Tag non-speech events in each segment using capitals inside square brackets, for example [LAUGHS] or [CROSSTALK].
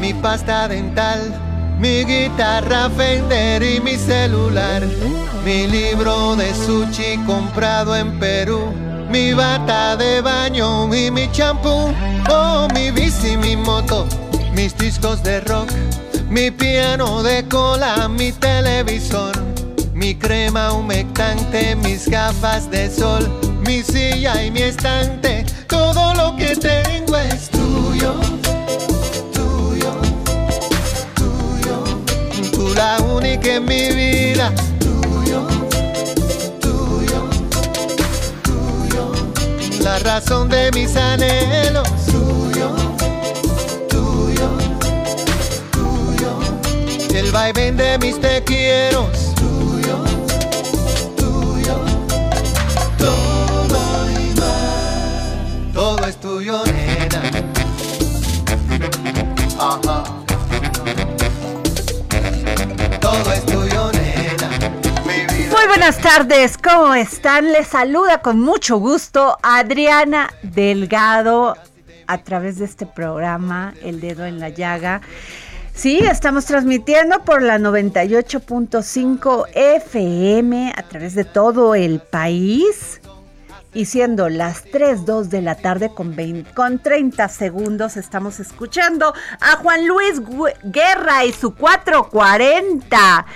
mi pasta dental, mi guitarra Fender y mi celular, mi libro de sushi comprado en Perú, mi bata de baño y mi champú, oh mi bici, mi moto, mis discos de rock, mi piano de cola, mi televisor mi crema humectante, mis gafas de sol, mi silla y mi estante, todo lo que tengo es tuyo, la única en mi vida, tuyo, tuyo, tuyo, la razón de mis anhelos, tuyo, tuyo, tuyo, el vaivén de mis te quiero. Todo es tuyo, nena. Ajá. Buenas tardes, ¿cómo están? Les saluda con mucho gusto Adriana Delgado a través de este programa El Dedo en la Llaga. Sí, estamos transmitiendo por la 98.5 FM a través de todo el país. Y siendo las 3, 2 de la tarde con, 20, con 30 segundos, estamos escuchando a Juan Luis Guerra y su 440.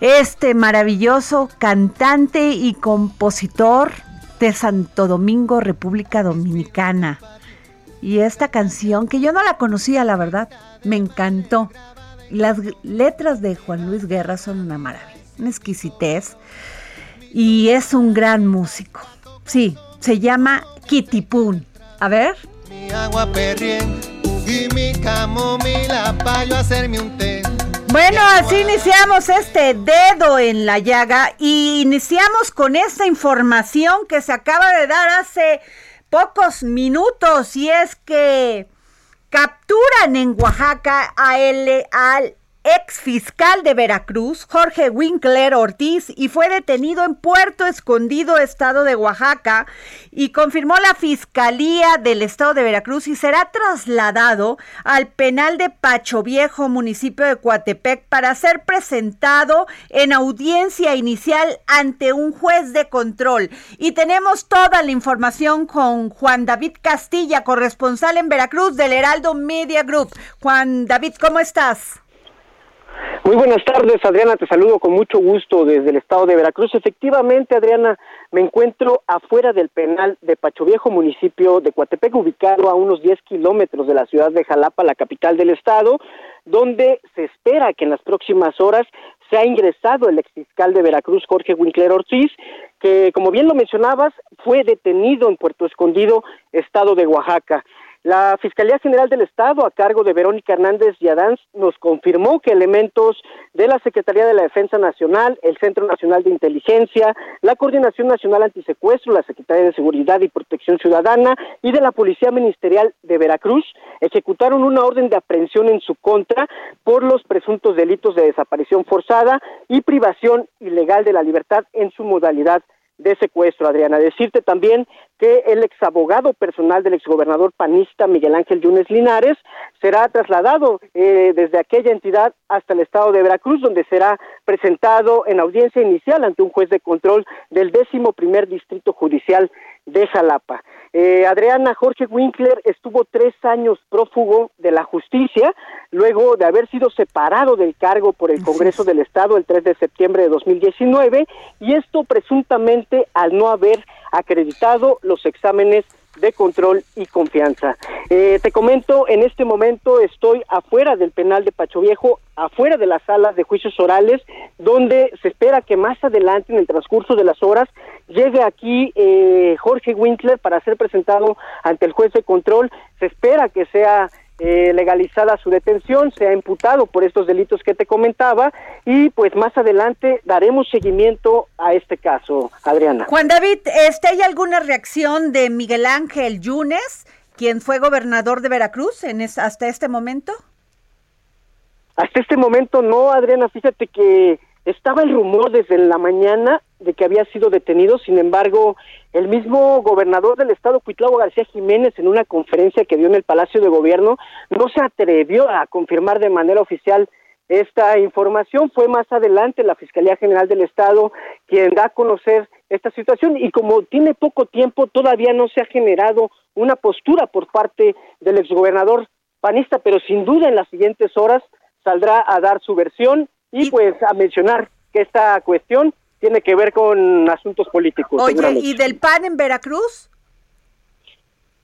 Este maravilloso cantante y compositor de Santo Domingo, República Dominicana. Y esta canción, que yo no la conocía, la verdad, me encantó. Las letras de Juan Luis Guerra son una maravilla, una exquisitez. Y es un gran músico. Sí, se llama Kitipun. A ver. Mi agua perrien y mi camomila para yo hacerme un té. Bueno, así iniciamos este dedo en la llaga y iniciamos con esta información que se acaba de dar hace pocos minutos y es que capturan en Oaxaca a el, al ex fiscal de Veracruz, Jorge Winkler Ortiz, y fue detenido en Puerto Escondido, estado de Oaxaca, y confirmó la Fiscalía del estado de Veracruz y será trasladado al penal de Pacho Viejo, municipio de Coatepec, para ser presentado en audiencia inicial ante un juez de control. Y tenemos toda la información con Juan David Castilla, corresponsal en Veracruz del Heraldo Media Group. Juan David, ¿cómo estás? Muy buenas tardes, Adriana. Te saludo con mucho gusto desde el estado de Veracruz. Efectivamente, Adriana, me encuentro afuera del penal de Pacho Viejo, municipio de Coatepec, ubicado a unos 10 kilómetros de la ciudad de Jalapa, la capital del estado, donde se espera que en las próximas horas se ha ingresado el exfiscal de Veracruz, Jorge Winkler Ortiz, que, como bien lo mencionabas, fue detenido en Puerto Escondido, estado de Oaxaca. La Fiscalía General del Estado, a cargo de Verónica Hernández Yadanz, nos confirmó que elementos de la Secretaría de la Defensa Nacional, el Centro Nacional de Inteligencia, la Coordinación Nacional Antisecuestro, la Secretaría de Seguridad y Protección Ciudadana y de la Policía Ministerial de Veracruz ejecutaron una orden de aprehensión en su contra por los presuntos delitos de desaparición forzada y privación ilegal de la libertad en su modalidad de secuestro, Adriana. Decirte también que el exabogado personal del exgobernador panista Miguel Ángel Yunes Linares será trasladado eh, desde aquella entidad hasta el estado de Veracruz, donde será presentado en audiencia inicial ante un juez de control del décimo primer distrito judicial de Jalapa. Eh, Adriana Jorge Winkler estuvo tres años prófugo de la justicia, luego de haber sido separado del cargo por el Congreso del Estado el 3 de septiembre de 2019, y esto presuntamente al no haber acreditado los exámenes de control y confianza. Eh, te comento, en este momento estoy afuera del penal de Pacho Viejo, afuera de las salas de juicios orales, donde se espera que más adelante, en el transcurso de las horas, llegue aquí eh, Jorge Winkler para ser presentado ante el juez de control. Se espera que sea eh, legalizada su detención, se ha imputado por estos delitos que te comentaba y pues más adelante daremos seguimiento a este caso, Adriana. Juan David, este, ¿hay alguna reacción de Miguel Ángel Yunes, quien fue gobernador de Veracruz en hasta este momento? Hasta este momento no, Adriana, fíjate que estaba el rumor desde la mañana de que había sido detenido, sin embargo, el mismo gobernador del estado, Cuitlavo García Jiménez, en una conferencia que dio en el Palacio de Gobierno, no se atrevió a confirmar de manera oficial esta información. Fue más adelante la Fiscalía General del Estado quien da a conocer esta situación y como tiene poco tiempo, todavía no se ha generado una postura por parte del exgobernador panista, pero sin duda en las siguientes horas saldrá a dar su versión y pues a mencionar que esta cuestión tiene que ver con asuntos políticos. Oye, ¿y del PAN en Veracruz?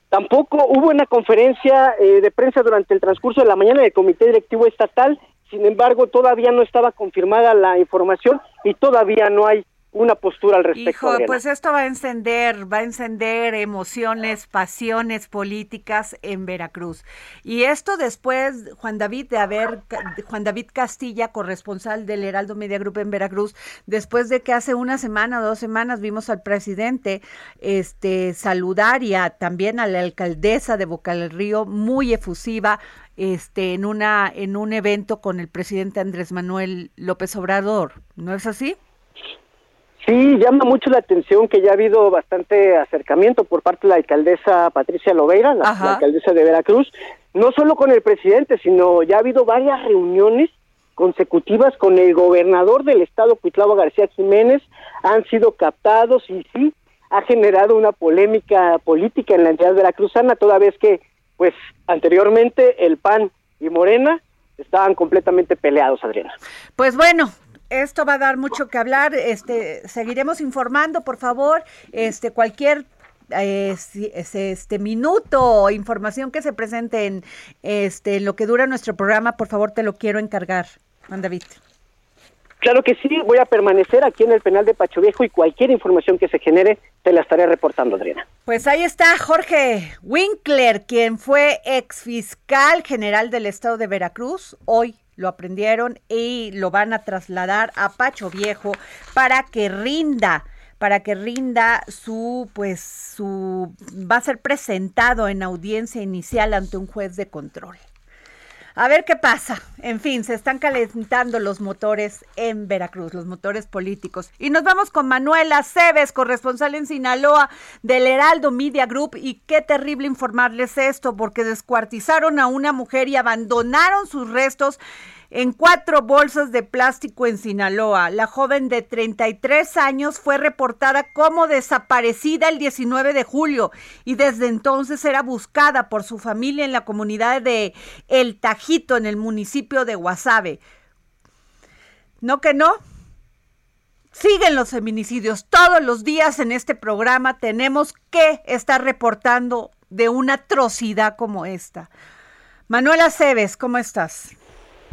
Tampoco hubo una conferencia eh, de prensa durante el transcurso de la mañana del Comité Directivo Estatal, sin embargo todavía no estaba confirmada la información y todavía no hay una postura al respecto. Hijo, pues esto va a encender, va a encender emociones, pasiones políticas en Veracruz. Y esto después, Juan David, de haber, Juan David Castilla, corresponsal del Heraldo Media Group en Veracruz, después de que hace una semana o dos semanas vimos al presidente este, saludar y también a la alcaldesa de Boca del Río, muy efusiva, este, en, una, en un evento con el presidente Andrés Manuel López Obrador. ¿No es así? Sí, llama mucho la atención que ya ha habido bastante acercamiento por parte de la alcaldesa Patricia Loveira, la, alcaldesa de Veracruz, no solo con el presidente, sino ya ha habido varias reuniones consecutivas con el gobernador del estado, Cuitlavo García Jiménez, han sido captados y sí, ha generado una polémica política en la entidad veracruzana, toda vez que, pues, anteriormente el PAN y Morena estaban completamente peleados, Adriana. Pues bueno, esto va a dar mucho que hablar. Este, seguiremos informando, por favor. Este, cualquier eh, este minuto o información que se presente en este en lo que dura nuestro programa, por favor, te lo quiero encargar, Juan David. Claro que sí, voy a permanecer aquí en el penal de Pacho Viejo y cualquier información que se genere te la estaré reportando, Adriana. Pues ahí está Jorge Winkler, quien fue ex fiscal general del estado de Veracruz, hoy lo aprendieron y lo van a trasladar a Pacho Viejo para que rinda para que rinda su, pues, su, va a ser presentado en audiencia inicial ante un juez de control. A ver qué pasa. En fin, se están calentando los motores en Veracruz, los motores políticos. Y nos vamos con Manuela Cebes, corresponsal en Sinaloa del Heraldo Media Group. Y qué terrible informarles esto, porque descuartizaron a una mujer y abandonaron sus restos en cuatro bolsas de plástico en Sinaloa. La joven de 33 años fue reportada como desaparecida el 19 de julio y desde entonces era buscada por su familia en la comunidad de El Tajito, en el municipio de Guasave. ¿No que no? Siguen los feminicidios. Todos los días en este programa tenemos que estar reportando de una atrocidad como esta. Manuela Cebes, ¿cómo estás?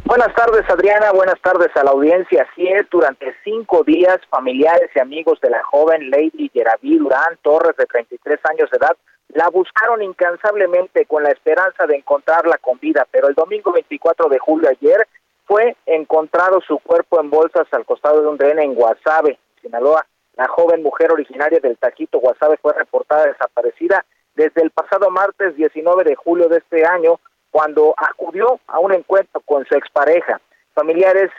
Buenas tardes, Adriana. Buenas tardes a la audiencia. Así es, durante cinco días, familiares y amigos de la joven Lady Yeraví Durán Torres, de 33 años de edad, La buscaron incansablemente con la esperanza de encontrarla con vida, pero el domingo 24 de julio ayer fue encontrado su cuerpo en bolsas al costado de un rehén en Guasave, Sinaloa. La joven mujer originaria del Taquito Guasave fue reportada desaparecida desde el pasado martes 19 de julio de este año, cuando acudió a un encuentro con su expareja. Familiares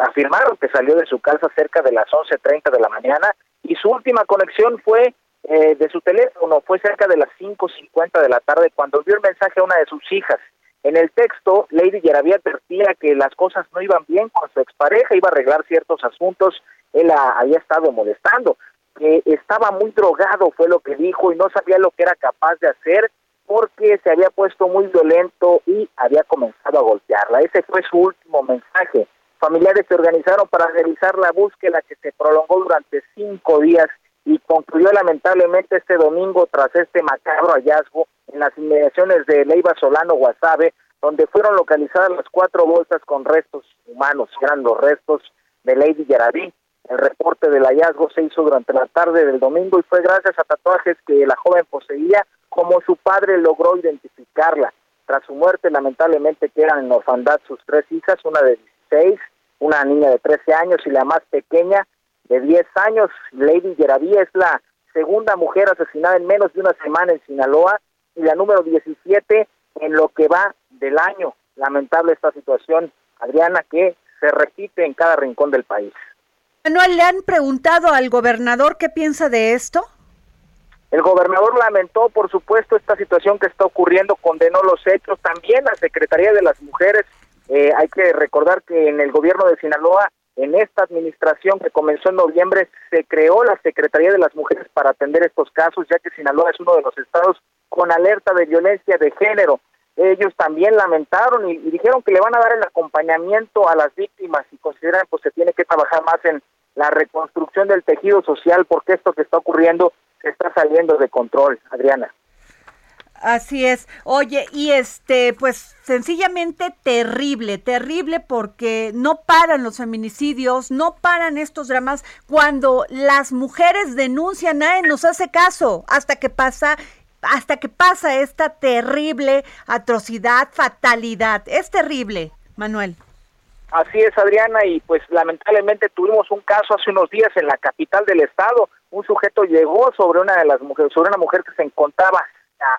afirmaron que salió de su casa cerca de las 11.30 de la mañana y su última conexión fue eh, de su teléfono, fue cerca de las 5.50 de la tarde cuando envió el mensaje a una de sus hijas. En el texto, Lady Yaraví advertía que las cosas no iban bien con su expareja, iba a arreglar ciertos asuntos, él había estado molestando, que estaba muy drogado, fue lo que dijo, y no sabía lo que era capaz de hacer porque se había puesto muy violento y había comenzado a golpearla. Ese fue su último mensaje. Familiares se organizaron para realizar la búsqueda que se prolongó durante cinco días y concluyó lamentablemente este domingo tras este macabro hallazgo en las inmediaciones de Leiva Solano Guasave, donde fueron localizadas las cuatro bolsas con restos humanos, eran los restos de Lady Yaraví. El reporte del hallazgo se hizo durante la tarde del domingo y fue gracias a tatuajes que la joven poseía como su padre logró identificarla. Tras su muerte, lamentablemente quedan en orfandad sus tres hijas, una de 16, una niña de 13 años y la más pequeña de 10 años. Lady Yeraví es la segunda mujer asesinada en menos de una semana en Sinaloa y la número 17 en lo que va del año. Lamentable esta situación, Adriana, que se repite en cada rincón del país. Manuel, ¿le han preguntado al gobernador qué piensa de esto? El gobernador lamentó, por supuesto, esta situación que está ocurriendo, condenó los hechos. También la Secretaría de las Mujeres, eh, hay que recordar que en el gobierno de Sinaloa, en esta administración que comenzó en noviembre, se creó la Secretaría de las Mujeres para atender estos casos, ya que Sinaloa es uno de los estados con alerta de violencia de género. Ellos también lamentaron y, dijeron que le van a dar el acompañamiento a las víctimas y consideran pues se tiene que trabajar más en la reconstrucción del tejido social porque esto que está ocurriendo está saliendo de control, Adriana. Así es. Oye, y este, pues sencillamente terrible, terrible porque no paran los feminicidios, no paran estos dramas. Cuando las mujeres denuncian, nadie nos hace caso hasta que pasa hasta que pasa esta terrible atrocidad, fatalidad. Es terrible, Manuel. Así es, Adriana, y pues lamentablemente tuvimos un caso hace unos días en la capital del estado. Un sujeto llegó sobre una de las mujeres, sobre una mujer que se encontraba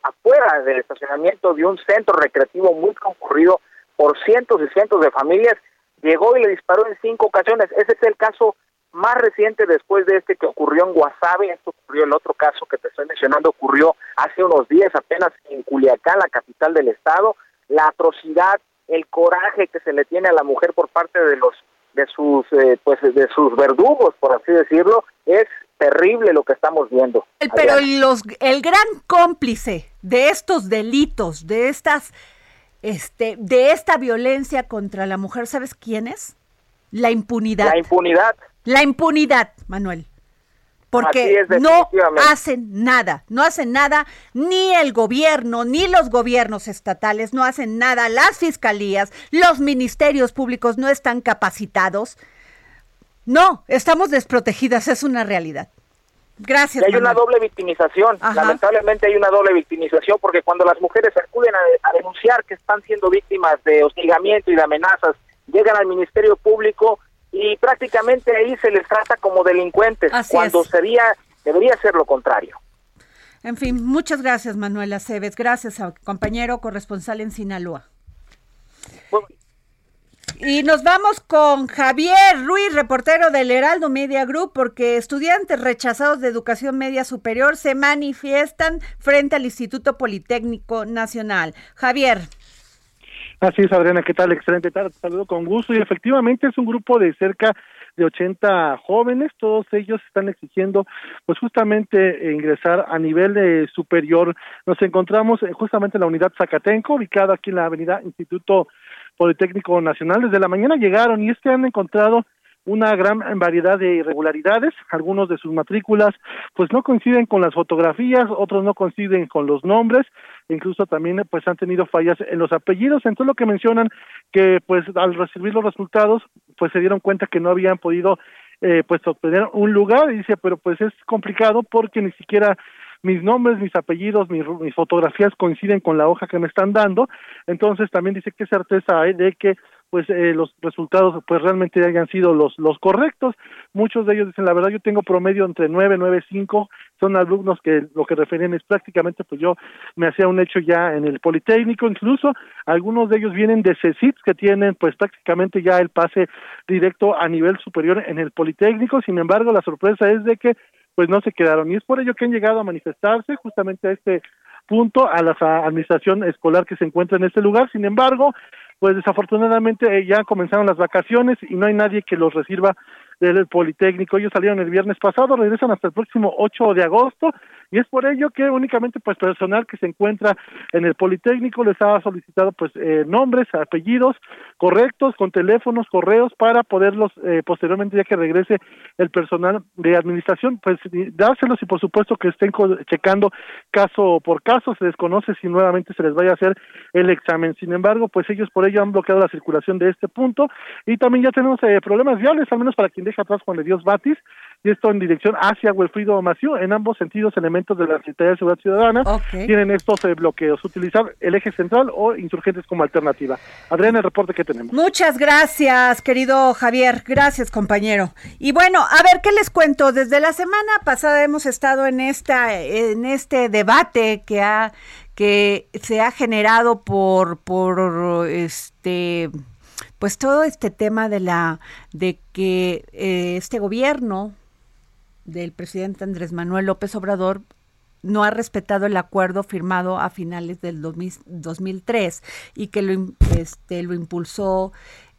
afuera del estacionamiento de un centro recreativo muy concurrido por cientos y cientos de familias. Llegó y le disparó en cinco ocasiones. Ese es el caso más reciente después de este que ocurrió en Guasave. Esto ocurrió, el otro caso que te estoy mencionando ocurrió hace unos días apenas en Culiacán, la capital del estado. La atrocidad el coraje que se le tiene a la mujer por parte de los de sus eh, pues de sus verdugos por así decirlo es terrible lo que estamos viendo. Pero los el gran cómplice de estos delitos de estas este de esta violencia contra la mujer sabes quién es la impunidad. La impunidad. La impunidad Manuel porque no hacen nada, no hacen nada ni el gobierno, ni los gobiernos estatales, no hacen nada, las fiscalías, los ministerios públicos no están capacitados. No, estamos desprotegidas, es una realidad. Gracias. hay una doble victimización, lamentablemente hay una doble victimización porque cuando las mujeres acuden a denunciar que están siendo víctimas de hostigamiento y de amenazas, llegan al Ministerio Público y prácticamente ahí se les trata como delincuentes, cuando sería debería ser lo contrario. En fin, muchas gracias Manuel Aceves, gracias a compañero corresponsal en Sinaloa. Y nos vamos con Javier Ruiz, reportero del Heraldo Media Group, porque estudiantes rechazados de educación media superior se manifiestan frente al Instituto Politécnico Nacional. Javier. Así es, Adriana, ¿qué tal? Excelente tarde, te saludo con gusto. Y efectivamente es un grupo de cerca de 80 jóvenes, todos ellos están exigiendo pues justamente ingresar a nivel de superior. Nos encontramos justamente en la unidad Zacatenco, ubicada aquí en la avenida Instituto Politécnico Nacional. Desde la mañana llegaron y es que han encontrado una gran variedad de irregularidades, algunos de sus matrículas pues no coinciden con las fotografías, otros no coinciden con los nombres, incluso también pues han tenido fallas en los apellidos, entonces lo que mencionan que pues al recibir los resultados pues se dieron cuenta que no habían podido eh, pues obtener un lugar. Y dice pero pues es complicado porque ni siquiera mis nombres, mis apellidos, mis, mis fotografías coinciden con la hoja que me están dando, entonces también dice qué certeza hay de que pues eh, los resultados pues realmente hayan sido los los correctos. Muchos de ellos dicen, la verdad yo tengo promedio entre nueve, nueve, cinco, son alumnos que lo que refieren es prácticamente pues yo me hacía un hecho ya en el Politécnico, incluso algunos de ellos vienen de CECITS que tienen pues prácticamente ya el pase directo a nivel superior en el Politécnico, sin embargo la sorpresa es de que pues no se quedaron y es por ello que han llegado a manifestarse justamente a este punto a la administración escolar que se encuentra en este lugar. Sin embargo, pues desafortunadamente eh, ya comenzaron las vacaciones y no hay nadie que los reciba del Politécnico. Ellos salieron el viernes pasado, regresan hasta el próximo 8 de agosto y es por ello que únicamente pues personal que se encuentra en el Politécnico les ha solicitado pues eh, nombres, apellidos correctos con teléfonos, correos para poderlos eh, posteriormente ya que regrese el personal de administración pues dárselos y por supuesto que estén checando caso por caso, se desconoce si nuevamente se les vaya a hacer el examen. Sin embargo, pues ellos por ello han bloqueado la circulación de este punto. Y también ya tenemos eh, problemas viales, al menos para quien deja atrás Juan de Dios Batis, y esto en dirección hacia Wilfrido Mació, en ambos sentidos elementos de la Secretaría de Seguridad Ciudadana tienen estos eh, bloqueos, utilizar el eje central o insurgentes como alternativa. Adriana, el reporte que tenemos. Muchas gracias, querido Javier, gracias compañero. Y bueno, a ver, ¿qué les cuento? Desde la semana pasada hemos estado en esta, en este debate que ha, que se ha generado por, por este pues todo este tema de la de que eh, este gobierno del presidente Andrés Manuel López Obrador no ha respetado el acuerdo firmado a finales del 2003 y que lo, este, lo impulsó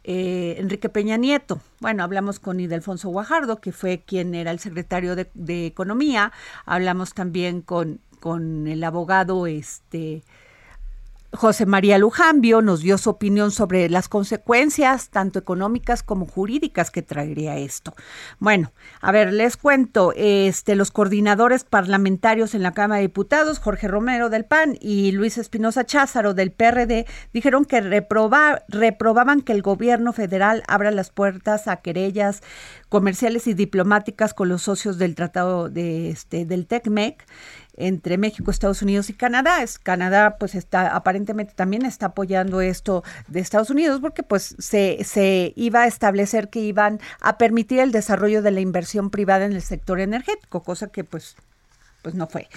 eh, Enrique Peña Nieto. Bueno, hablamos con Idelfonso Guajardo, que fue quien era el secretario de, de Economía. Hablamos también con, con el abogado este, José María Lujambio nos dio su opinión sobre las consecuencias tanto económicas como jurídicas que traería esto. Bueno, a ver, les cuento, este los coordinadores parlamentarios en la Cámara de Diputados, Jorge Romero del PAN y Luis Espinosa Cházaro del PRD, dijeron que reprobaban que el gobierno federal abra las puertas a querellas comerciales y diplomáticas con los socios del Tratado de este del TECMEC entre México, Estados Unidos y Canadá. Es, Canadá pues está aparentemente también está apoyando esto de Estados Unidos porque pues se, se iba a establecer que iban a permitir el desarrollo de la inversión privada en el sector energético, cosa que pues pues no fue.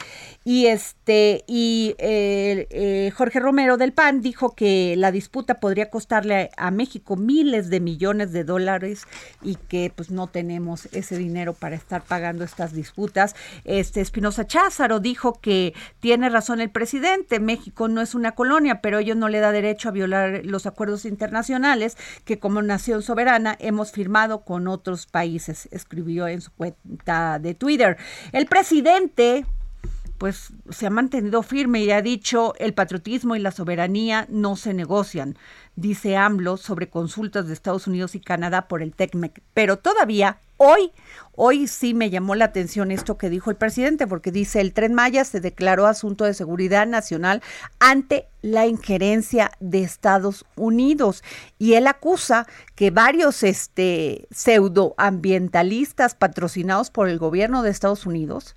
Y este y eh, Jorge Romero del PAN dijo que la disputa podría costarle a, México miles de millones de dólares y que pues no tenemos ese dinero para estar pagando estas disputas. Este Espinosa Cházaro dijo que tiene razón el presidente, México no es una colonia, pero ello no le da derecho a violar los acuerdos internacionales que como nación soberana hemos firmado con otros países, escribió en su cuenta de Twitter. El presidente pues se ha mantenido firme y ha dicho el patriotismo y la soberanía no se negocian, dice AMLO sobre consultas de Estados Unidos y Canadá por el TECMEC. Pero todavía hoy, hoy sí me llamó la atención esto que dijo el presidente, porque dice el tren Maya se declaró asunto de seguridad nacional ante la injerencia de Estados Unidos y él acusa que varios este pseudoambientalistas patrocinados por el gobierno de Estados Unidos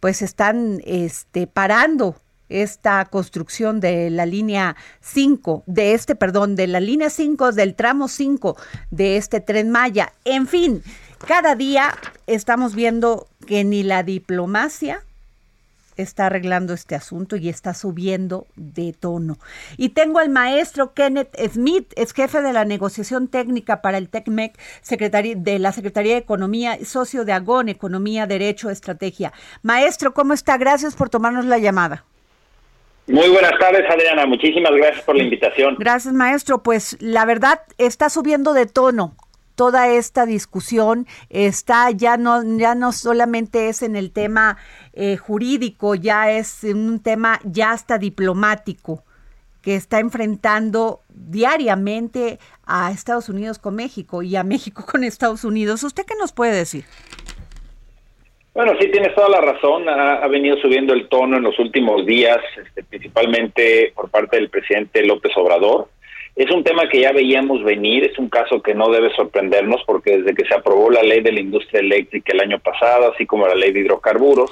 pues están este, parando esta construcción de la línea 5, de este, perdón, de la línea 5, del tramo 5 de este tren Maya. En fin, cada día estamos viendo que ni la diplomacia está arreglando este asunto y está subiendo de tono. Y tengo al maestro Kenneth Smith, es jefe de la negociación técnica para el TECMEC, de la Secretaría de Economía, socio de Agón, Economía, Derecho, Estrategia. Maestro, ¿cómo está? Gracias por tomarnos la llamada. Muy buenas tardes, Adriana. Muchísimas gracias por la invitación. Gracias, maestro. Pues la verdad está subiendo de tono toda esta discusión está ya no ya no solamente es en el tema eh, jurídico ya es un tema ya hasta diplomático que está enfrentando diariamente a Estados Unidos con México y a México con Estados Unidos. ¿Usted qué nos puede decir? Bueno, sí, tienes toda la razón. Ha, venido subiendo el tono en los últimos días, este, principalmente por parte del presidente López Obrador. Es un tema que ya veíamos venir, es un caso que no debe sorprendernos porque desde que se aprobó la ley de la industria eléctrica el año pasado, así como la ley de hidrocarburos,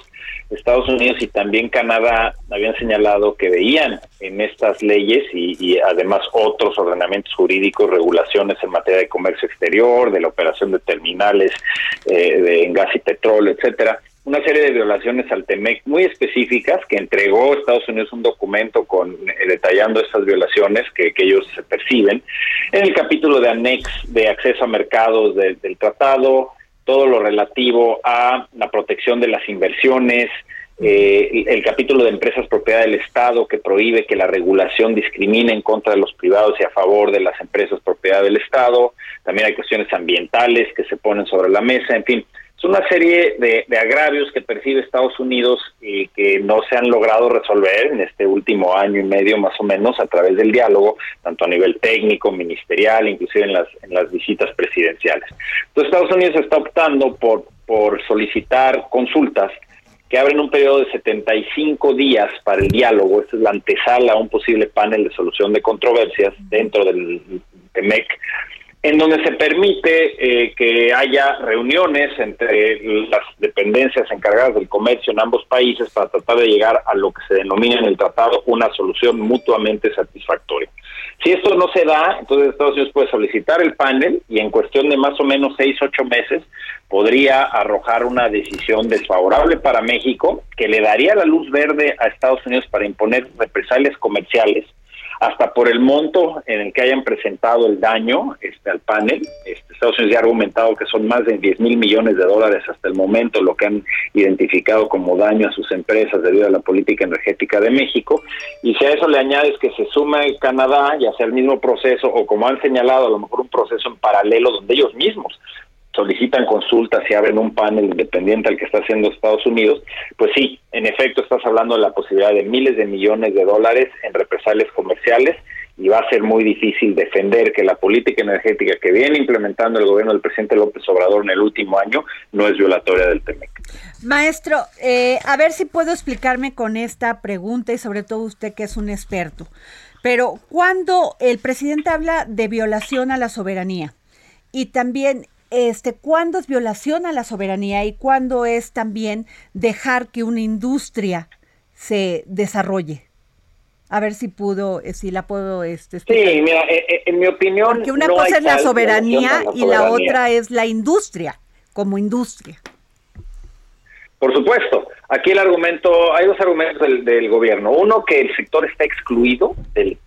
Estados Unidos y también Canadá habían señalado que veían en estas leyes y, además otros ordenamientos jurídicos, regulaciones en materia de comercio exterior, de la operación de terminales eh, de gas y petróleo, etcétera, una serie de violaciones al TEMEC muy específicas que entregó Estados Unidos un documento con eh, detallando estas violaciones que, ellos se perciben. En el capítulo de anex de acceso a mercados del tratado todo lo relativo a la protección de las inversiones eh, el capítulo de empresas propiedad del Estado que prohíbe que la regulación discrimine en contra de los privados y a favor de las empresas propiedad del Estado. También hay cuestiones ambientales que se ponen sobre la mesa en fin una serie de, agravios que percibe Estados Unidos y que no se han logrado resolver en este último año y medio más o menos a través del diálogo, tanto a nivel técnico, ministerial, inclusive en las, en las visitas presidenciales. Entonces Estados Unidos está optando por, por solicitar consultas que abren un periodo de 75 días para el diálogo, esta es la antesala a un posible panel de solución de controversias dentro del TEMEC, en donde se permite eh, que haya reuniones entre las dependencias encargadas del comercio en ambos países para tratar de llegar a lo que se denomina en el tratado una solución mutuamente satisfactoria. Si esto no se da, entonces Estados Unidos puede solicitar el panel y en cuestión de más o menos seis, ocho meses podría arrojar una decisión desfavorable para México que le daría la luz verde a Estados Unidos para imponer represalias comerciales hasta por el monto en el que hayan presentado el daño este, al panel. Este, Estados Unidos ya ha argumentado que son más de 10 mil millones de dólares hasta el momento lo que han identificado como daño a sus empresas debido a la política energética de México. Y si a eso le añades que se suma Canadá, ya sea el mismo proceso o como han señalado, a lo mejor un proceso en paralelo donde ellos mismos solicitan consultas y abren un panel independiente al que está haciendo Estados Unidos, pues sí, en efecto estás hablando de la posibilidad de miles de millones de dólares en represalias comerciales y va a ser muy difícil defender que la política energética que viene implementando el gobierno del presidente López Obrador en el último año no es violatoria del TEMEC. Maestro, eh, a ver si puedo explicarme con esta pregunta y sobre todo usted que es un experto. Pero cuando el presidente habla de violación a la soberanía y también este, cuándo es violación a la soberanía y cuándo es también dejar que una industria se desarrolle. A ver si pudo, eh, si la puedo este, Sí, mira, eh, eh, en mi opinión. Porque una cosa es la soberanía, y la otra es la industria, como industria. Por supuesto. Aquí el argumento, hay dos argumentos del, del gobierno. Uno, que el sector está excluido del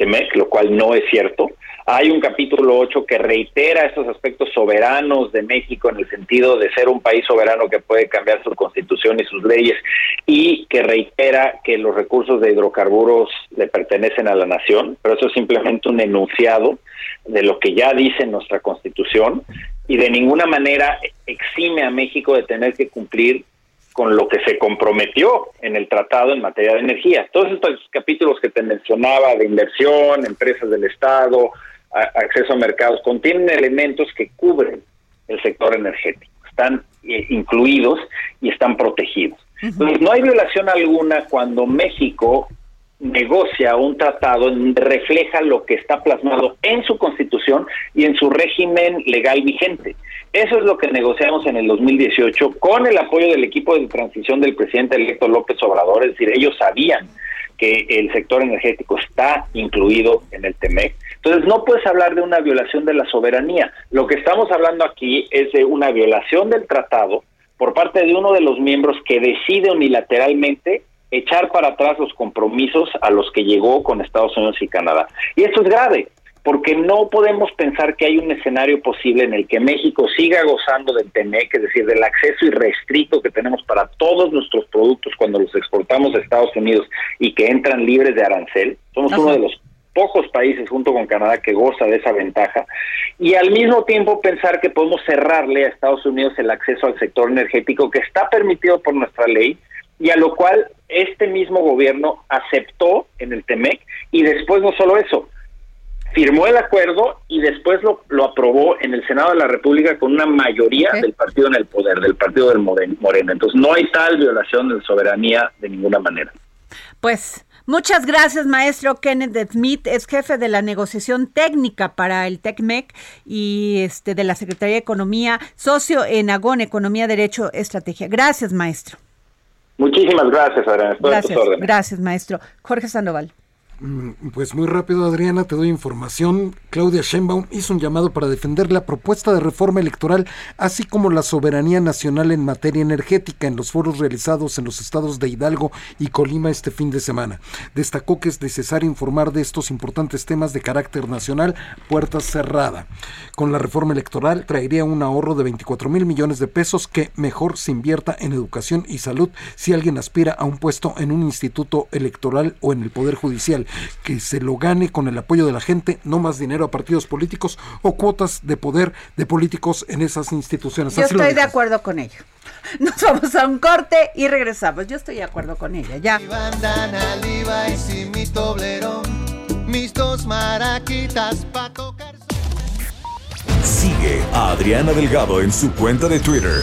TEMEC, lo cual no es cierto. Hay un capítulo 8 que reitera estos aspectos soberanos de México en el sentido de ser un país soberano que puede cambiar su constitución y sus leyes y que reitera que los recursos de hidrocarburos le pertenecen a la nación, pero eso es simplemente un enunciado de lo que ya dice nuestra constitución y de ninguna manera exime a México de tener que cumplir con lo que se comprometió en el tratado en materia de energía. Todos estos capítulos que te mencionaba de inversión, empresas del Estado, acceso a mercados, contienen elementos que cubren el sector energético, están eh, incluidos y están protegidos. Entonces, no hay violación alguna cuando México negocia un tratado refleja lo que está plasmado en su constitución y en su régimen legal vigente. Eso es lo que negociamos en el 2018 con el apoyo del equipo de transición del presidente electo López Obrador, es decir, ellos sabían que el sector energético está incluido en el TEMEC. Entonces no puedes hablar de una violación de la soberanía. Lo que estamos hablando aquí es de una violación del tratado por parte de uno de los miembros que decide unilateralmente echar para atrás los compromisos a los que llegó con Estados Unidos y Canadá. Y esto es grave, porque no podemos pensar que hay un escenario posible en el que México siga gozando del TEMEC, es decir, del acceso irrestricto que tenemos para todos nuestros productos cuando los exportamos a Estados Unidos y que entran libres de arancel. Somos uno de los pocos países junto con Canadá que goza de esa ventaja y al mismo tiempo pensar que podemos cerrarle a Estados Unidos el acceso al sector energético que está permitido por nuestra ley y a lo cual este mismo gobierno aceptó en el TEMEC y después no solo eso, firmó el acuerdo y después lo, lo aprobó en el Senado de la República con una mayoría del partido en el poder, del partido del Moreno. Entonces no hay tal violación de soberanía de ninguna manera. Pues Muchas gracias, maestro Kenneth Smith, es jefe de la negociación técnica para el TECMEC y este de la Secretaría de Economía, socio en Agón Economía, Derecho, Estrategia. Gracias, maestro. Muchísimas gracias, Adriana. Gracias, gracias, maestro. Jorge Sandoval. Mm, pues muy rápido, Adriana, te doy información. Claudia Sheinbaum hizo un llamado para defender la propuesta de reforma electoral, así como la soberanía nacional en materia energética en los foros realizados en los estados de Hidalgo y Colima este fin de semana. Destacó que es necesario informar de estos importantes temas de carácter nacional, puerta cerrada. Con la reforma electoral traería un ahorro de 24 mil millones de pesos que mejor se invierta en educación y salud si alguien aspira a un puesto en un instituto electoral o en el Poder Judicial que se lo gane con el apoyo de la gente, no más dinero a partidos políticos o cuotas de poder de políticos en esas instituciones. Yo estoy de acuerdo con ello. [LAUGHS] Nos vamos a un corte y regresamos. Yo estoy de acuerdo con ella, ya. mis dos maraquitas para tocar. Sigue a Adriana Delgado en su cuenta de Twitter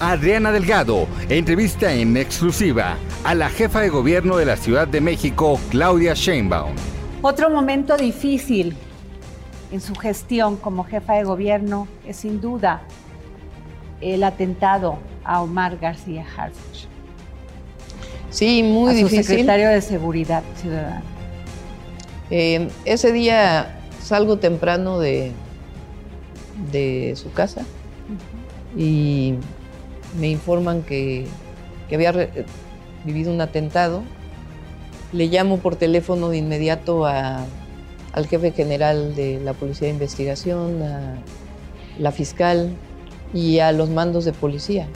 Adriana Delgado entrevista en exclusiva a la jefa de gobierno de la Ciudad de México, Claudia Sheinbaum. Otro momento difícil en su gestión como jefa de gobierno es sin duda el atentado a Omar García Harfuch. Sí, muy a difícil. Su secretario de Seguridad Ciudadana. Eh, ese día salgo temprano de, de su casa y me informan que, había vivido un atentado. Le llamo por teléfono de inmediato al jefe general de la Policía de Investigación, a la fiscal y a los mandos de policía.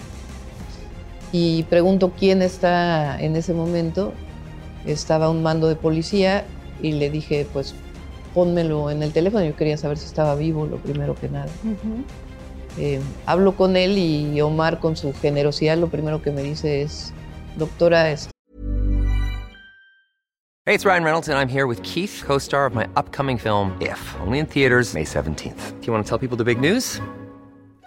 Y pregunto quién está en ese momento. Estaba un mando de policía y le dije, pues pónmelo en el teléfono. Yo quería saber si estaba vivo, lo primero que nada. Eh, hablo con él y Omar con su generosidad lo primero que me dice es, doctora... Es hey, it's Ryan Reynolds and I'm here with Keith, co-star of my upcoming film, If, only in theaters May 17th. Do you want to tell people the big news?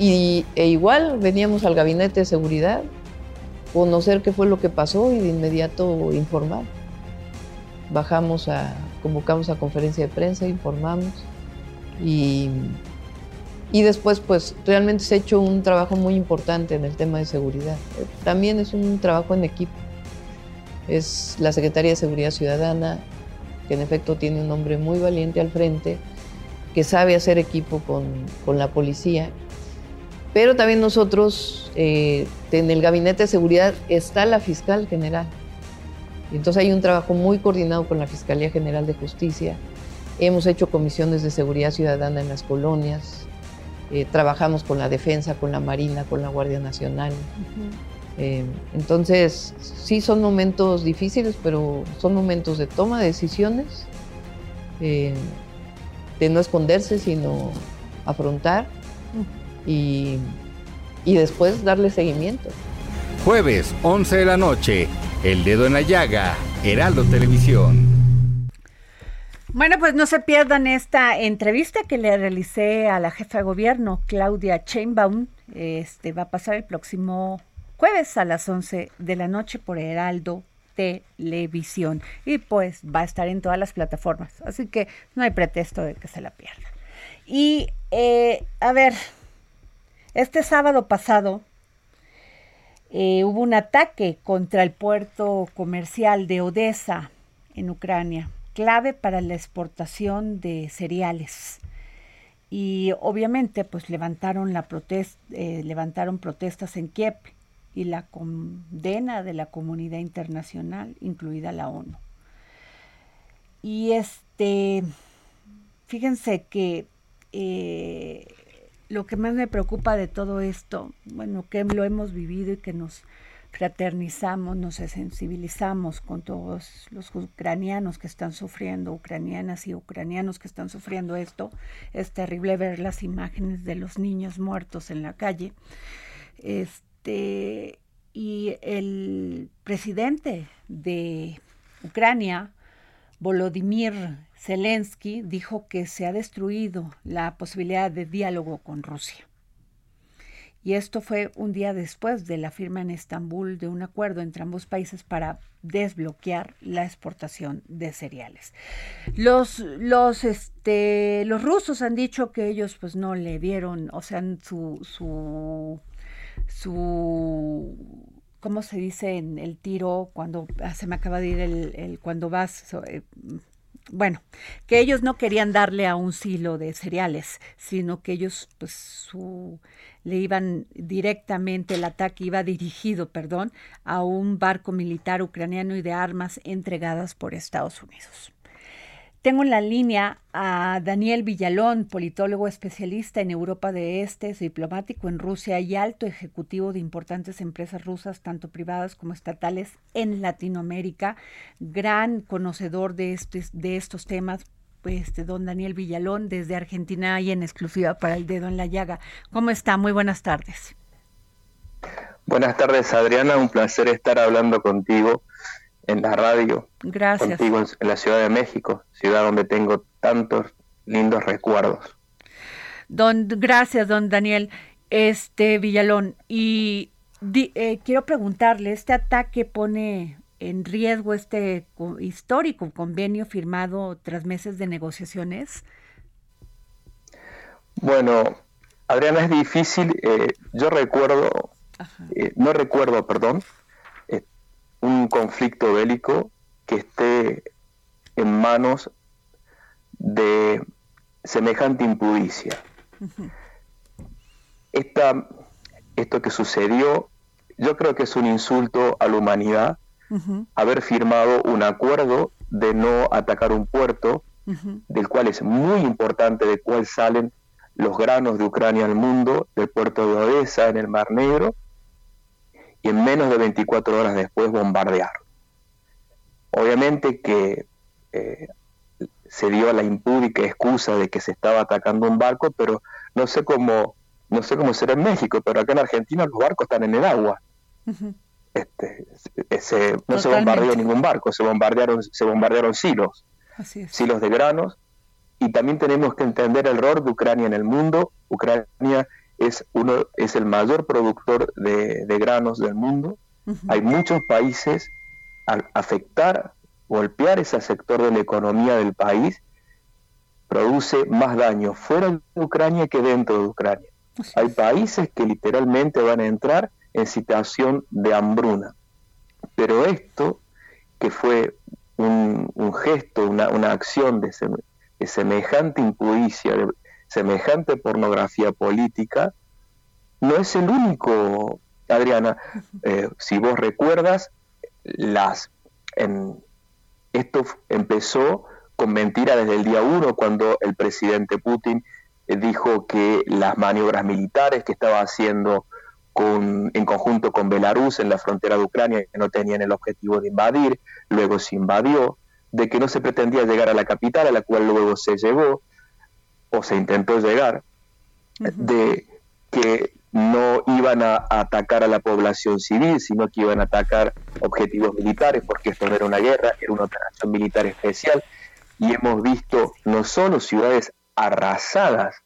Y, e igual veníamos al gabinete de seguridad, conocer qué fue lo que pasó y de inmediato informar. Bajamos a, convocamos a conferencia de prensa, informamos y, y después pues realmente se ha hecho un trabajo muy importante en el tema de seguridad. También es un trabajo en equipo. Es la Secretaría de Seguridad Ciudadana, que en efecto tiene un hombre muy valiente al frente, que sabe hacer equipo con, con la policía pero también nosotros, eh, en el gabinete de seguridad está la fiscal general. Y entonces hay un trabajo muy coordinado con la Fiscalía General de Justicia Hemos hecho comisiones de seguridad ciudadana en las colonias, eh, trabajamos con la defensa, con la Marina, con la Guardia Nacional. Eh, entonces, sí son momentos difíciles, pero son momentos de toma de decisiones, eh, de no esconderse, sino afrontar y, y después darle seguimiento. Jueves, 11 de la noche, El Dedo en la Llaga, Heraldo Televisión. Bueno, pues no se pierdan esta entrevista que le realicé a la jefa de gobierno, Claudia Chainbaum. Este va a pasar el próximo jueves a las 11 de la noche por Heraldo Televisión. Y pues va a estar en todas las plataformas. Así que no hay pretexto de que se la pierda. Y eh, a ver, este sábado pasado eh, hubo un ataque contra el puerto comercial de Odessa en Ucrania clave para la exportación de cereales. Y obviamente pues levantaron, la eh, levantaron protestas en Kiev y la condena de la comunidad internacional, incluida la ONU. Y este, fíjense que eh, lo que más me preocupa de todo esto, bueno, que lo hemos vivido y que nos fraternizamos, nos sensibilizamos con todos los ucranianos que están sufriendo, ucranianas y ucranianos que están sufriendo esto. Es terrible ver las imágenes de los niños muertos en la calle. Este, y el presidente de Ucrania, Volodymyr Zelensky, dijo que se ha destruido la posibilidad de diálogo con Rusia. Y esto fue un día después de la firma en Estambul de un acuerdo entre ambos países para desbloquear la exportación de cereales. Los, los, este, los rusos han dicho que ellos pues no le vieron, o sea, su, su, su ¿cómo se dice en el tiro cuando ah, se me acaba de ir el, el cuando vas eh, bueno, que ellos no querían darle a un silo de cereales, sino que ellos, pues, su, le iban directamente, el ataque iba dirigido, perdón, a un barco militar ucraniano y de armas entregadas por Estados Unidos. Tengo en la línea a Daniel Villalón, politólogo especialista en Europa de Este, diplomático en Rusia y alto ejecutivo de importantes empresas rusas, tanto privadas como estatales, en Latinoamérica. Gran conocedor de, de estos temas, pues, de don Daniel Villalón, desde Argentina y en exclusiva para el dedo en la llaga. ¿Cómo está? Muy buenas tardes. Buenas tardes, Adriana. Un placer estar hablando contigo en la radio. Gracias. Contigo en, la Ciudad de México, ciudad donde tengo tantos lindos recuerdos. Don, gracias, don Daniel. Este Villalón, y eh, quiero preguntarle, ¿este ataque pone en riesgo este histórico convenio firmado tras meses de negociaciones? Bueno, Adriana, es difícil. Eh, yo recuerdo, eh, no recuerdo, perdón, un conflicto bélico que esté en manos de semejante impudicia. esto que sucedió, yo creo que es un insulto a la humanidad haber firmado un acuerdo de no atacar un puerto, del cual es muy importante, de cuál salen los granos de Ucrania al mundo, del puerto de Odessa en el Mar Negro, y en menos de 24 horas después bombardear. Obviamente que eh, se dio la impúdica excusa de que se estaba atacando un barco, pero no sé cómo no sé cómo será en México, pero acá en Argentina los barcos están en el agua. este, no se bombardeó ningún barco, se bombardearon, se bombardearon silos, silos de granos. Y también tenemos que entender el rol de Ucrania en el mundo. Ucrania es, uno, es el mayor productor de, granos del mundo. Hay muchos países, al afectar, golpear ese sector de la economía del país, produce más daño fuera de Ucrania que dentro de Ucrania. Hay países que literalmente van a entrar en situación de hambruna. Pero esto, que fue un, gesto, una, acción de, de semejante impudicia, de, semejante pornografía política, no es el único, Adriana. Eh, si vos recuerdas, las, en, esto empezó con mentira desde el día uno cuando el presidente Putin eh, dijo que las maniobras militares que estaba haciendo con, en conjunto con Belarus en la frontera de Ucrania que no tenían el objetivo de invadir, luego se invadió, de que no se pretendía llegar a la capital, a la cual luego se llegó o se intentó llegar, de que no iban a, atacar a la población civil, sino que iban a atacar objetivos militares, porque esto no era una guerra, era una operación militar especial, y hemos visto no solo ciudades arrasadas,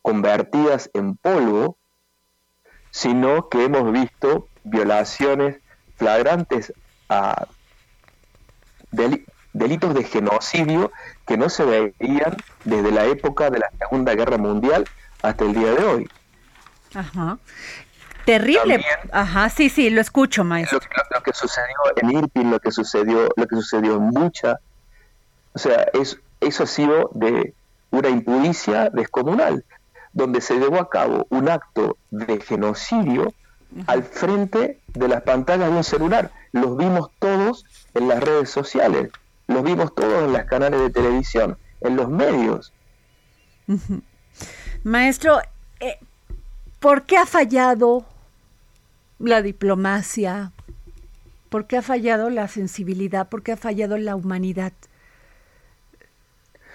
convertidas en polvo, sino que hemos visto violaciones flagrantes a delitos de genocidio que no se veían desde la época de la Segunda Guerra Mundial hasta el día de hoy. Ajá. Terrible. Ajá, sí, sí, lo escucho, maestro. Lo, que sucedió en Irpin, lo que sucedió, lo que sucedió en Bucha, o sea, es, eso ha sido de una impudicia descomunal, donde se llevó a cabo un acto de genocidio al frente de las pantallas de un celular. Los vimos todos en las redes sociales, los vimos todos en los canales de televisión, en los medios. Maestro, eh, ¿Por qué ha fallado la diplomacia? ¿Por qué ha fallado la sensibilidad? ¿Por qué ha fallado la humanidad?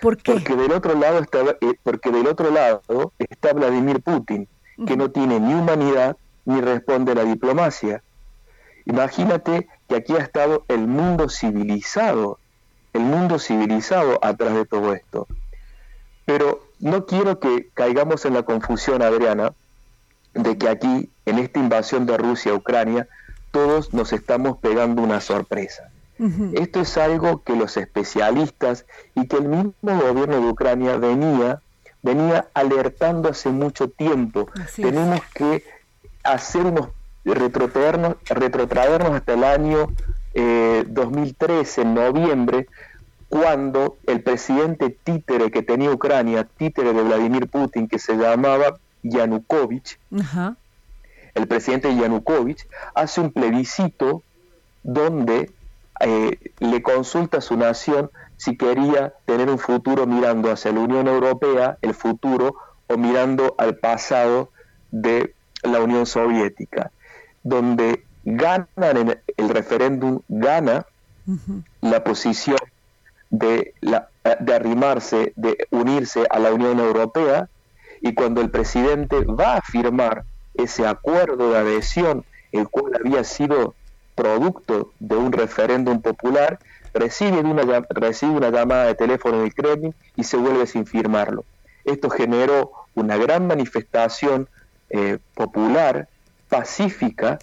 ¿Por qué? Porque del otro lado está, eh, porque del otro lado está Vladimir Putin, que no tiene ni humanidad ni responde a la diplomacia. Imagínate que aquí ha estado el mundo civilizado, el mundo civilizado atrás de todo esto. Pero no quiero que caigamos en la confusión, Adriana, de que aquí, en esta invasión de Rusia a Ucrania, todos nos estamos pegando una sorpresa. Esto es algo que los especialistas y que el mismo gobierno de Ucrania venía, venía alertando hace mucho tiempo. Tenemos que hacer unos retrotraernos, retrotraernos hasta el año 2013, eh, en noviembre, cuando el presidente títere que tenía Ucrania, títere de Vladimir Putin, que se llamaba Yanukovych, el presidente Yanukovych, hace un plebiscito donde eh, le consulta a su nación si quería tener un futuro mirando hacia la Unión Europea, el futuro, o mirando al pasado de la Unión Soviética, donde ganan en el referéndum, gana la posición de, la, de arrimarse, de unirse a la Unión Europea, y cuando el presidente va a firmar ese acuerdo de adhesión, el cual había sido producto de un referéndum popular, recibe una, recibe una llamada de teléfono del Kremlin y se vuelve sin firmarlo. Esto generó una gran manifestación eh, popular, pacífica,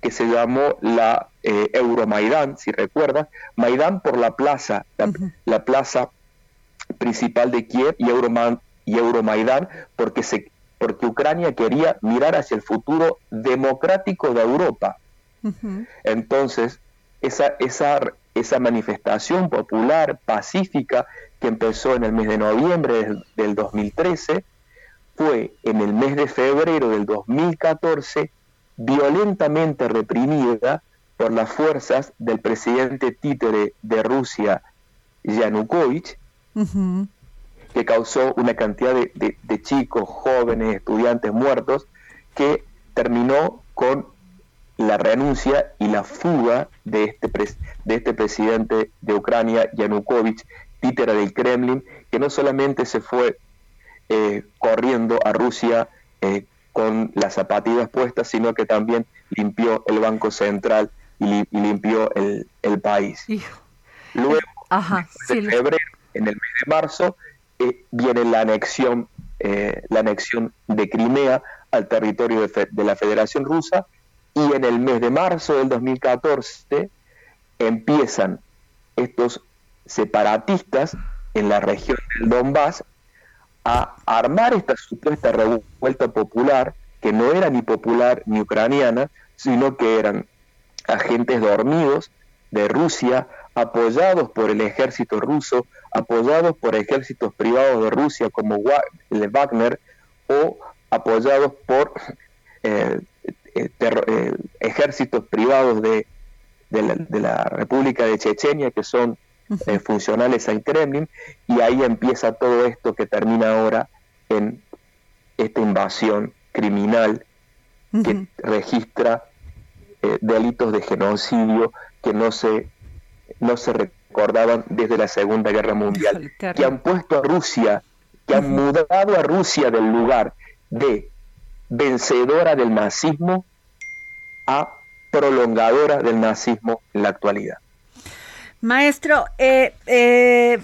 que se llamó la eh, Euromaidán, si recuerdas, Maidán por la plaza, la, plaza principal de Kiev y Euromaidán y Euromaidán porque, se, porque Ucrania quería mirar hacia el futuro democrático de Europa. Entonces, esa, esa, esa manifestación popular, pacífica, que empezó en el mes de noviembre del, del 2013, fue en el mes de febrero del 2014 violentamente reprimida por las fuerzas del presidente títere de Rusia, Yanukovych, que causó una cantidad de, chicos, jóvenes, estudiantes muertos, que terminó con la renuncia y la fuga de este, de este presidente de Ucrania, Yanukovych, títere del Kremlin, que no solamente se fue eh, corriendo a Rusia eh, con las zapatillas puestas, sino que también limpió el Banco Central y, limpió el, país. Luego, en febrero, en el mes de marzo, viene la anexión, eh, la anexión de Crimea al territorio de, la Federación Rusa y en el mes de marzo del 2014 empiezan estos separatistas en la región del Donbass a armar esta supuesta revuelta popular que no era ni popular ni ucraniana, sino que eran agentes dormidos de Rusia apoyados por el ejército ruso, apoyados por ejércitos privados de Rusia como el Wagner o apoyados por [LAUGHS] eh, eh, eh, ejércitos privados de, de, la, República de Chechenia que son eh, funcionales al Kremlin, y ahí empieza todo esto que termina ahora en esta invasión criminal que registra eh, delitos de genocidio que no se, no se recordaban desde la Segunda Guerra Mundial, que han puesto a Rusia, que han mudado a Rusia del lugar de vencedora del nazismo a prolongadora del nazismo en la actualidad. Maestro, eh, eh,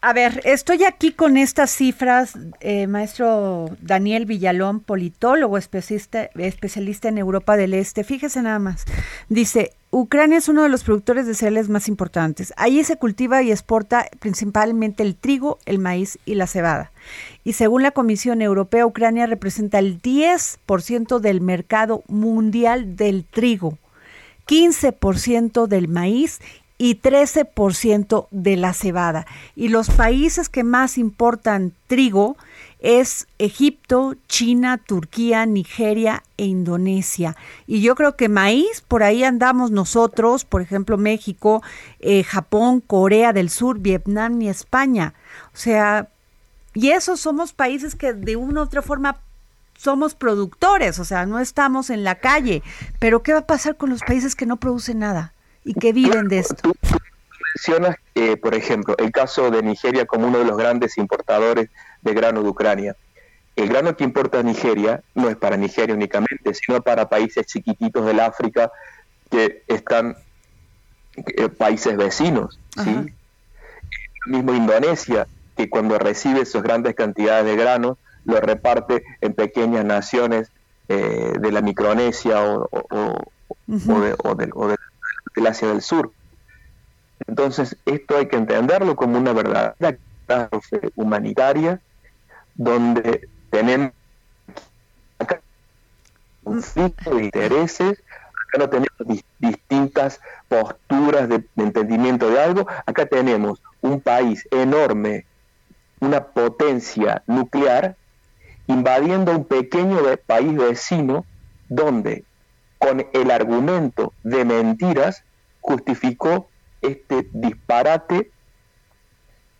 a ver, estoy aquí con estas cifras, eh, maestro Daniel Villalón, politólogo, especialista, especialista en Europa del Este. Fíjese nada más. Dice, Ucrania es uno de los productores de cereales más importantes. Allí se cultiva y exporta principalmente el trigo, el maíz y la cebada. Y según la Comisión Europea, Ucrania representa el 10% del mercado mundial del trigo, 15% del maíz y 13% de la cebada. Y los países que más importan trigo es Egipto, China, Turquía, Nigeria e Indonesia. Y yo creo que maíz, por ahí andamos nosotros, por ejemplo México, eh, Japón, Corea del Sur, Vietnam y España. O sea, y esos somos países que de una u otra forma somos productores, o sea, no estamos en la calle. Pero ¿qué va a pasar con los países que no producen nada? Y que viven de esto. Mencionas, eh, por ejemplo, el caso de Nigeria como uno de los grandes importadores de grano de Ucrania. El grano que importa Nigeria no es para Nigeria únicamente, sino para países chiquititos del África que están eh, países vecinos, ¿sí? Mismo Indonesia, que cuando recibe esas grandes cantidades de grano, lo reparte en pequeñas naciones eh, de la Micronesia o, o, de, del Asia del Sur. Entonces, esto hay que entenderlo como una verdadera catástrofe humanitaria donde tenemos conflicto de intereses, acá no tenemos distintas posturas de, entendimiento de algo, acá tenemos un país enorme, una potencia nuclear, invadiendo un pequeño país vecino donde con el argumento de mentiras justificó este disparate,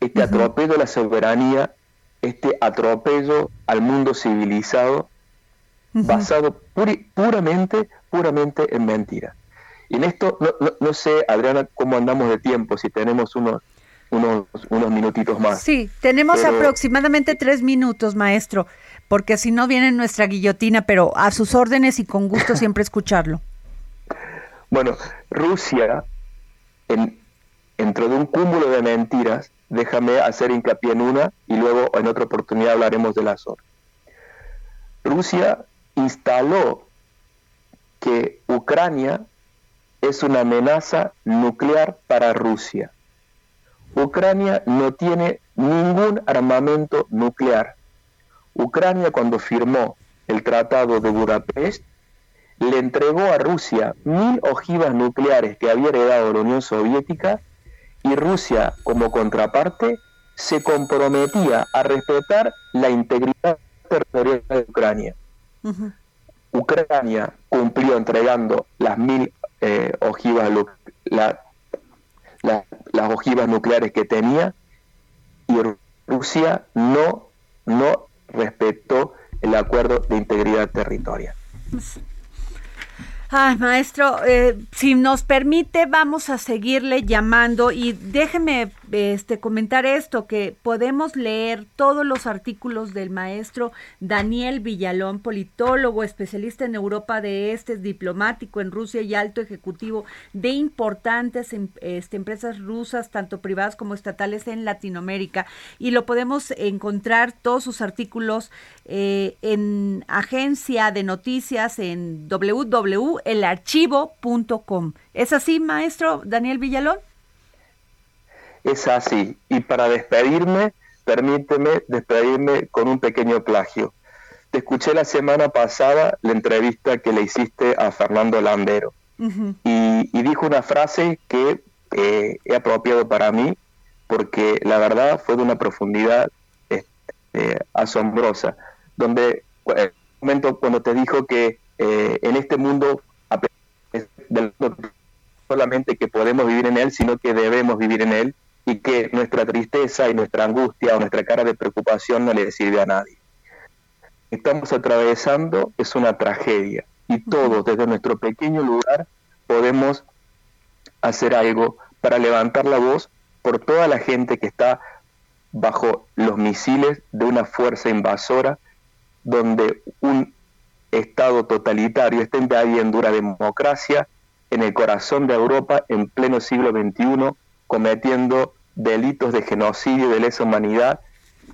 este atropello a la soberanía, este atropello al mundo civilizado, basado puramente, puramente en mentiras. Y en esto, no, sé, Adriana, cómo andamos de tiempo, si tenemos unos, unos, unos minutitos más. Sí, tenemos aproximadamente tres minutos, maestro porque si no viene nuestra guillotina, pero a sus órdenes y con gusto siempre escucharlo. Bueno, Rusia, en, dentro de un cúmulo de mentiras, déjame hacer hincapié en una y luego en otra oportunidad hablaremos de las otras. Rusia instaló que Ucrania es una amenaza nuclear para Rusia. Ucrania no tiene ningún armamento nuclear. Ucrania cuando firmó el Tratado de Budapest le entregó a Rusia mil ojivas nucleares que había heredado la Unión Soviética y Rusia como contraparte se comprometía a respetar la integridad territorial de Ucrania. Ucrania cumplió entregando las mil eh, ojivas, las ojivas nucleares que tenía y Rusia no, no respetó el acuerdo de integridad territorial. Ay, maestro, eh, si nos permite, vamos a seguirle llamando y déjeme este, comentar esto, que podemos leer todos los artículos del maestro Daniel Villalón, politólogo, especialista en Europa de Este, diplomático en Rusia y alto ejecutivo de importantes em, este, empresas rusas, tanto privadas como estatales en Latinoamérica. Y lo podemos encontrar todos sus artículos eh, en agencia de noticias en www.elarchivo.com. ¿Es así, maestro Daniel Villalón? Es así. Y para despedirme, permíteme despedirme con un pequeño plagio. Te escuché la semana pasada la entrevista que le hiciste a Fernando Landero y, dijo una frase que eh, he apropiado para mí porque la verdad fue de una profundidad este, asombrosa donde el eh, momento cuando te dijo que eh, en este mundo solamente que podemos vivir en él, sino que debemos vivir en él, y que nuestra tristeza y nuestra angustia o nuestra cara de preocupación no le sirve a nadie. Estamos atravesando es una tragedia y todos desde nuestro pequeño lugar podemos hacer algo para levantar la voz por toda la gente que está bajo los misiles de una fuerza invasora donde un Estado totalitario está invadiendo una democracia en el corazón de Europa en pleno siglo XXI, cometiendo delitos de genocidio y de lesa humanidad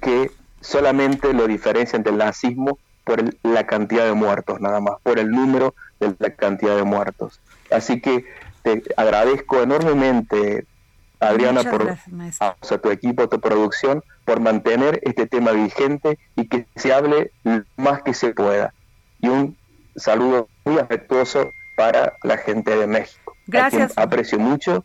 que solamente lo diferencian del nazismo por la cantidad de muertos, nada más, por el número de la cantidad de muertos. Así que te agradezco enormemente, Adriana, por a, tu equipo, tu producción, por mantener este tema vigente y que se hable más que se pueda. Y un saludo muy afectuoso para la gente de México. Gracias. aprecio mucho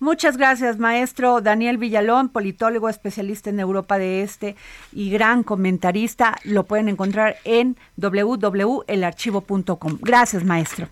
Muchas gracias, maestro Daniel Villalón, politólogo especialista en Europa de Este y gran comentarista. Lo pueden encontrar en www.elarchivo.com. Gracias, maestro.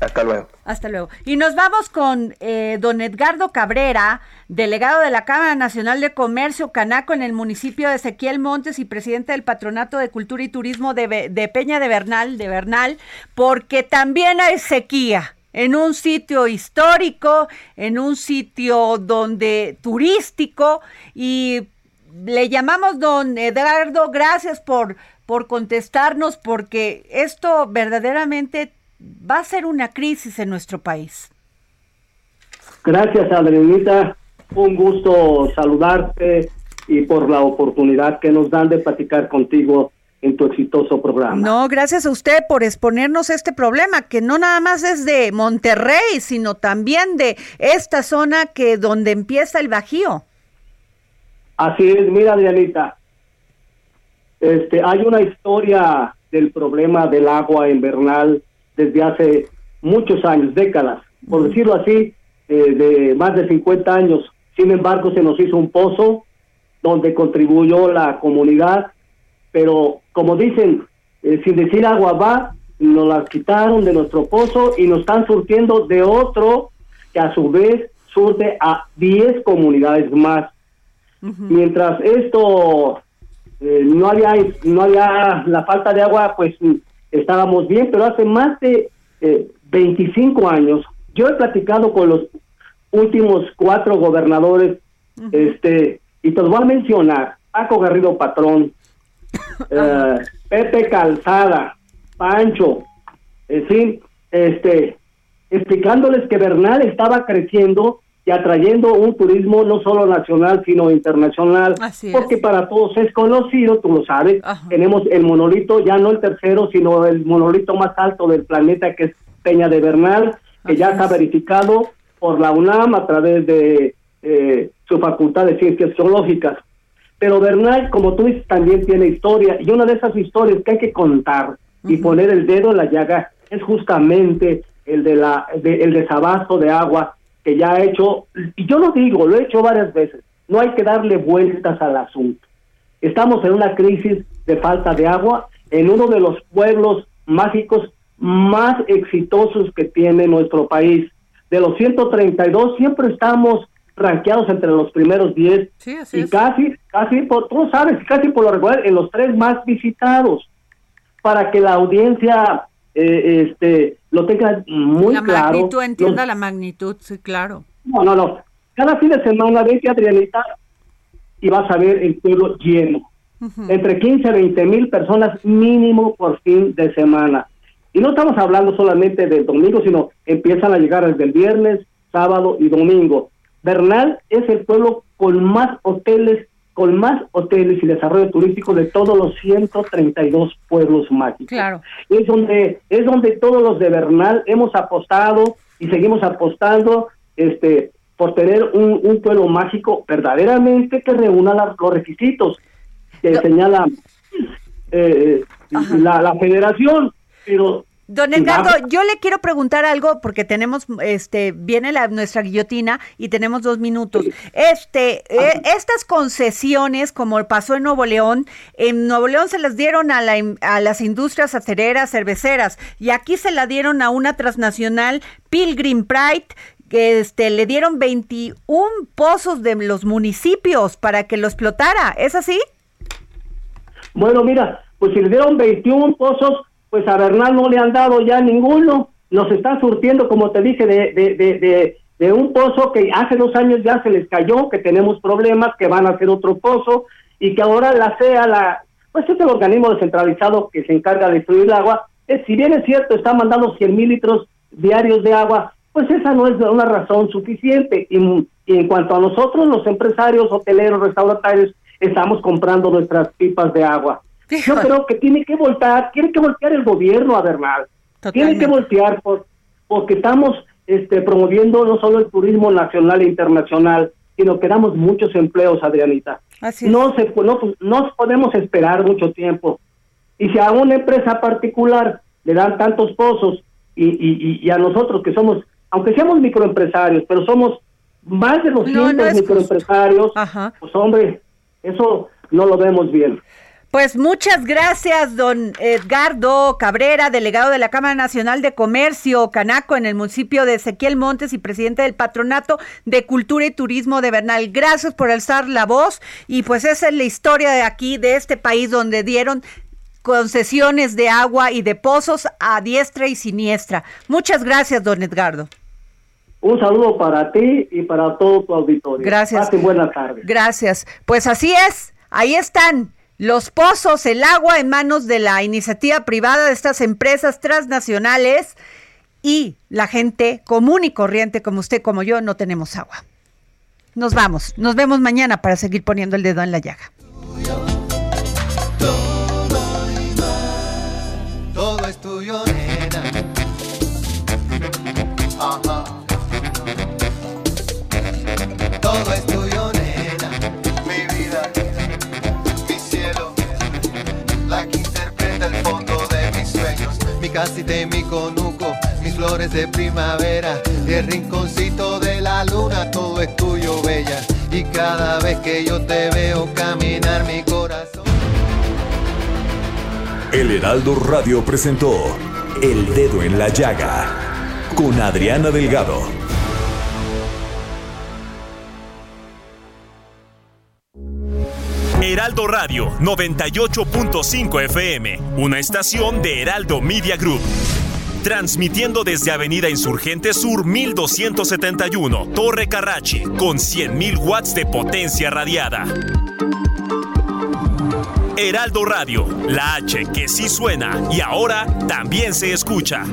Hasta luego. Hasta luego. Y nos vamos con eh, don Edgardo Cabrera, delegado de la Cámara Nacional de Comercio Canaco en el municipio de Ezequiel Montes y presidente del Patronato de Cultura y Turismo de, de Peña de Bernal, de Bernal, porque también hay sequía en un sitio histórico, en un sitio donde turístico y le llamamos don Eduardo, gracias por, por contestarnos porque esto verdaderamente va a ser una crisis en nuestro país. Gracias, Adrianita. Un gusto saludarte y por la oportunidad que nos dan de platicar contigo en tu exitoso programa. No, gracias a usted por exponernos este problema, que no nada más es de Monterrey, sino también de esta zona que donde empieza el Bajío. Así es, mira, Adrianita, este, hay una historia del problema del agua invernal desde hace muchos años, décadas, por decirlo así, eh, de más de 50 años. Sin embargo, se nos hizo un pozo donde contribuyó la comunidad pero como dicen, eh, sin decir agua va, nos las quitaron de nuestro pozo y nos están surtiendo de otro que a su vez surte a 10 comunidades más. Mientras esto eh, no había no había la falta de agua, pues estábamos bien, pero hace más de 25 eh, años yo he platicado con los últimos cuatro gobernadores, este, y te voy a mencionar, Paco Garrido Patrón, eh, Pepe Calzada, Pancho, en fin, este, explicándoles que Bernal estaba creciendo y atrayendo un turismo no solo nacional, sino internacional, porque para todos es conocido, tú lo sabes, tenemos el monolito, ya no el tercero, sino el monolito más alto del planeta, que es Peña de Bernal, que ya está verificado por la UNAM a través de eh, su Facultad de Ciencias Geológicas. Pero Bernal, como tú dices, también tiene historia y una de esas historias que hay que contar y poner el dedo en la llaga es justamente el de la el desabasto de agua que ya ha hecho y yo lo digo, lo he hecho varias veces. No hay que darle vueltas al asunto. Estamos en una crisis de falta de agua en uno de los pueblos mágicos más exitosos que tiene nuestro país. De los 132 siempre estamos ranqueados entre los primeros 10 y casi, casi, por, tú sabes, casi por lo regular en los tres más visitados, para que la audiencia eh, este lo tenga muy claro. La magnitud, entienda la magnitud, sí, claro. No, no, no. Cada fin de semana, vete Adrianita, y vas a ver el pueblo lleno. Entre 15 a 20 mil personas mínimo por fin de semana. Y no estamos hablando solamente del domingo, sino empiezan a llegar desde el viernes, sábado y domingo. Bernal es el pueblo con más hoteles, con más hoteles y desarrollo turístico de todos los 132 pueblos mágicos. Claro. Es donde es donde todos los de Bernal hemos apostado y seguimos apostando este por tener un, pueblo mágico verdaderamente que reúna los requisitos que señala eh, la, la federación, pero Don Edgardo, yo le quiero preguntar algo porque tenemos, este, viene la, nuestra guillotina y tenemos dos minutos. Este, eh, estas concesiones, como pasó en Nuevo León, en Nuevo León se las dieron a, la, a las industrias acereras, cerveceras, y aquí se la dieron a una transnacional, Pilgrim Pride, que este, le dieron 21 pozos de los municipios para que lo explotara. ¿Es así? Bueno, mira, pues si le dieron 21 pozos, pues a Bernal no le han dado ya ninguno. Nos están surtiendo, como te dije, de, de, de, de, un pozo que hace dos años ya se les cayó, que tenemos problemas, que van a hacer otro pozo y que ahora la CEA, la, pues es el organismo descentralizado que se encarga de destruir el agua, es, si bien es cierto, está mandando 100 mil litros diarios de agua, pues esa no es una razón suficiente. Y, y en cuanto a nosotros, los empresarios, hoteleros, restaurantes, estamos comprando nuestras pipas de agua. Yo creo que tiene que voltear, tiene que voltear el gobierno a Bernal. Tiene que voltear por, porque estamos este, promoviendo no solo el turismo nacional e internacional, sino que damos muchos empleos, Adrianita. no, se, no, no podemos esperar mucho tiempo. Y si a una empresa particular le dan tantos pozos y, y, y a nosotros que somos, aunque seamos microempresarios, pero somos más de 200 microempresarios, pues hombre, eso no lo vemos bien. Pues muchas gracias, don Edgardo Cabrera, delegado de la Cámara Nacional de Comercio, Canaco, en el municipio de Ezequiel Montes y presidente del Patronato de Cultura y Turismo de Bernal. Gracias por alzar la voz y pues esa es la historia de aquí, de este país, donde dieron concesiones de agua y de pozos a diestra y siniestra. Muchas gracias, don Edgardo. Un saludo para ti y para todo tu auditorio. Gracias. buenas tardes. Gracias. Pues así es, ahí están los pozos, el agua en manos de la iniciativa privada de estas empresas transnacionales y la gente común y corriente como usted, como yo, no tenemos agua. Nos vamos, nos vemos mañana para seguir poniendo el dedo en la llaga. Todo es tuyo, conuco. Mis flores de primavera. Y el rinconcito de la luna. Todo es tuyo, bella. Y cada vez que yo te veo caminar, mi corazón. El Heraldo Radio presentó El Dedo en la Llaga con Adriana Delgado. Heraldo Radio 98.5 FM, una estación de Heraldo Media Group. Transmitiendo desde Avenida Insurgente Sur 1271, Torre Carrachi, con 100.000 watts de potencia radiada. Heraldo Radio, la H que sí suena y ahora también se escucha.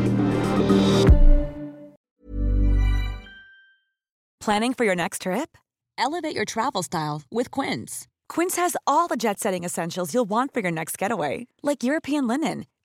Planning for your next trip? Elevate your travel style with Quince. Quince has all the jet setting essentials you'll want for your next getaway, like European linen,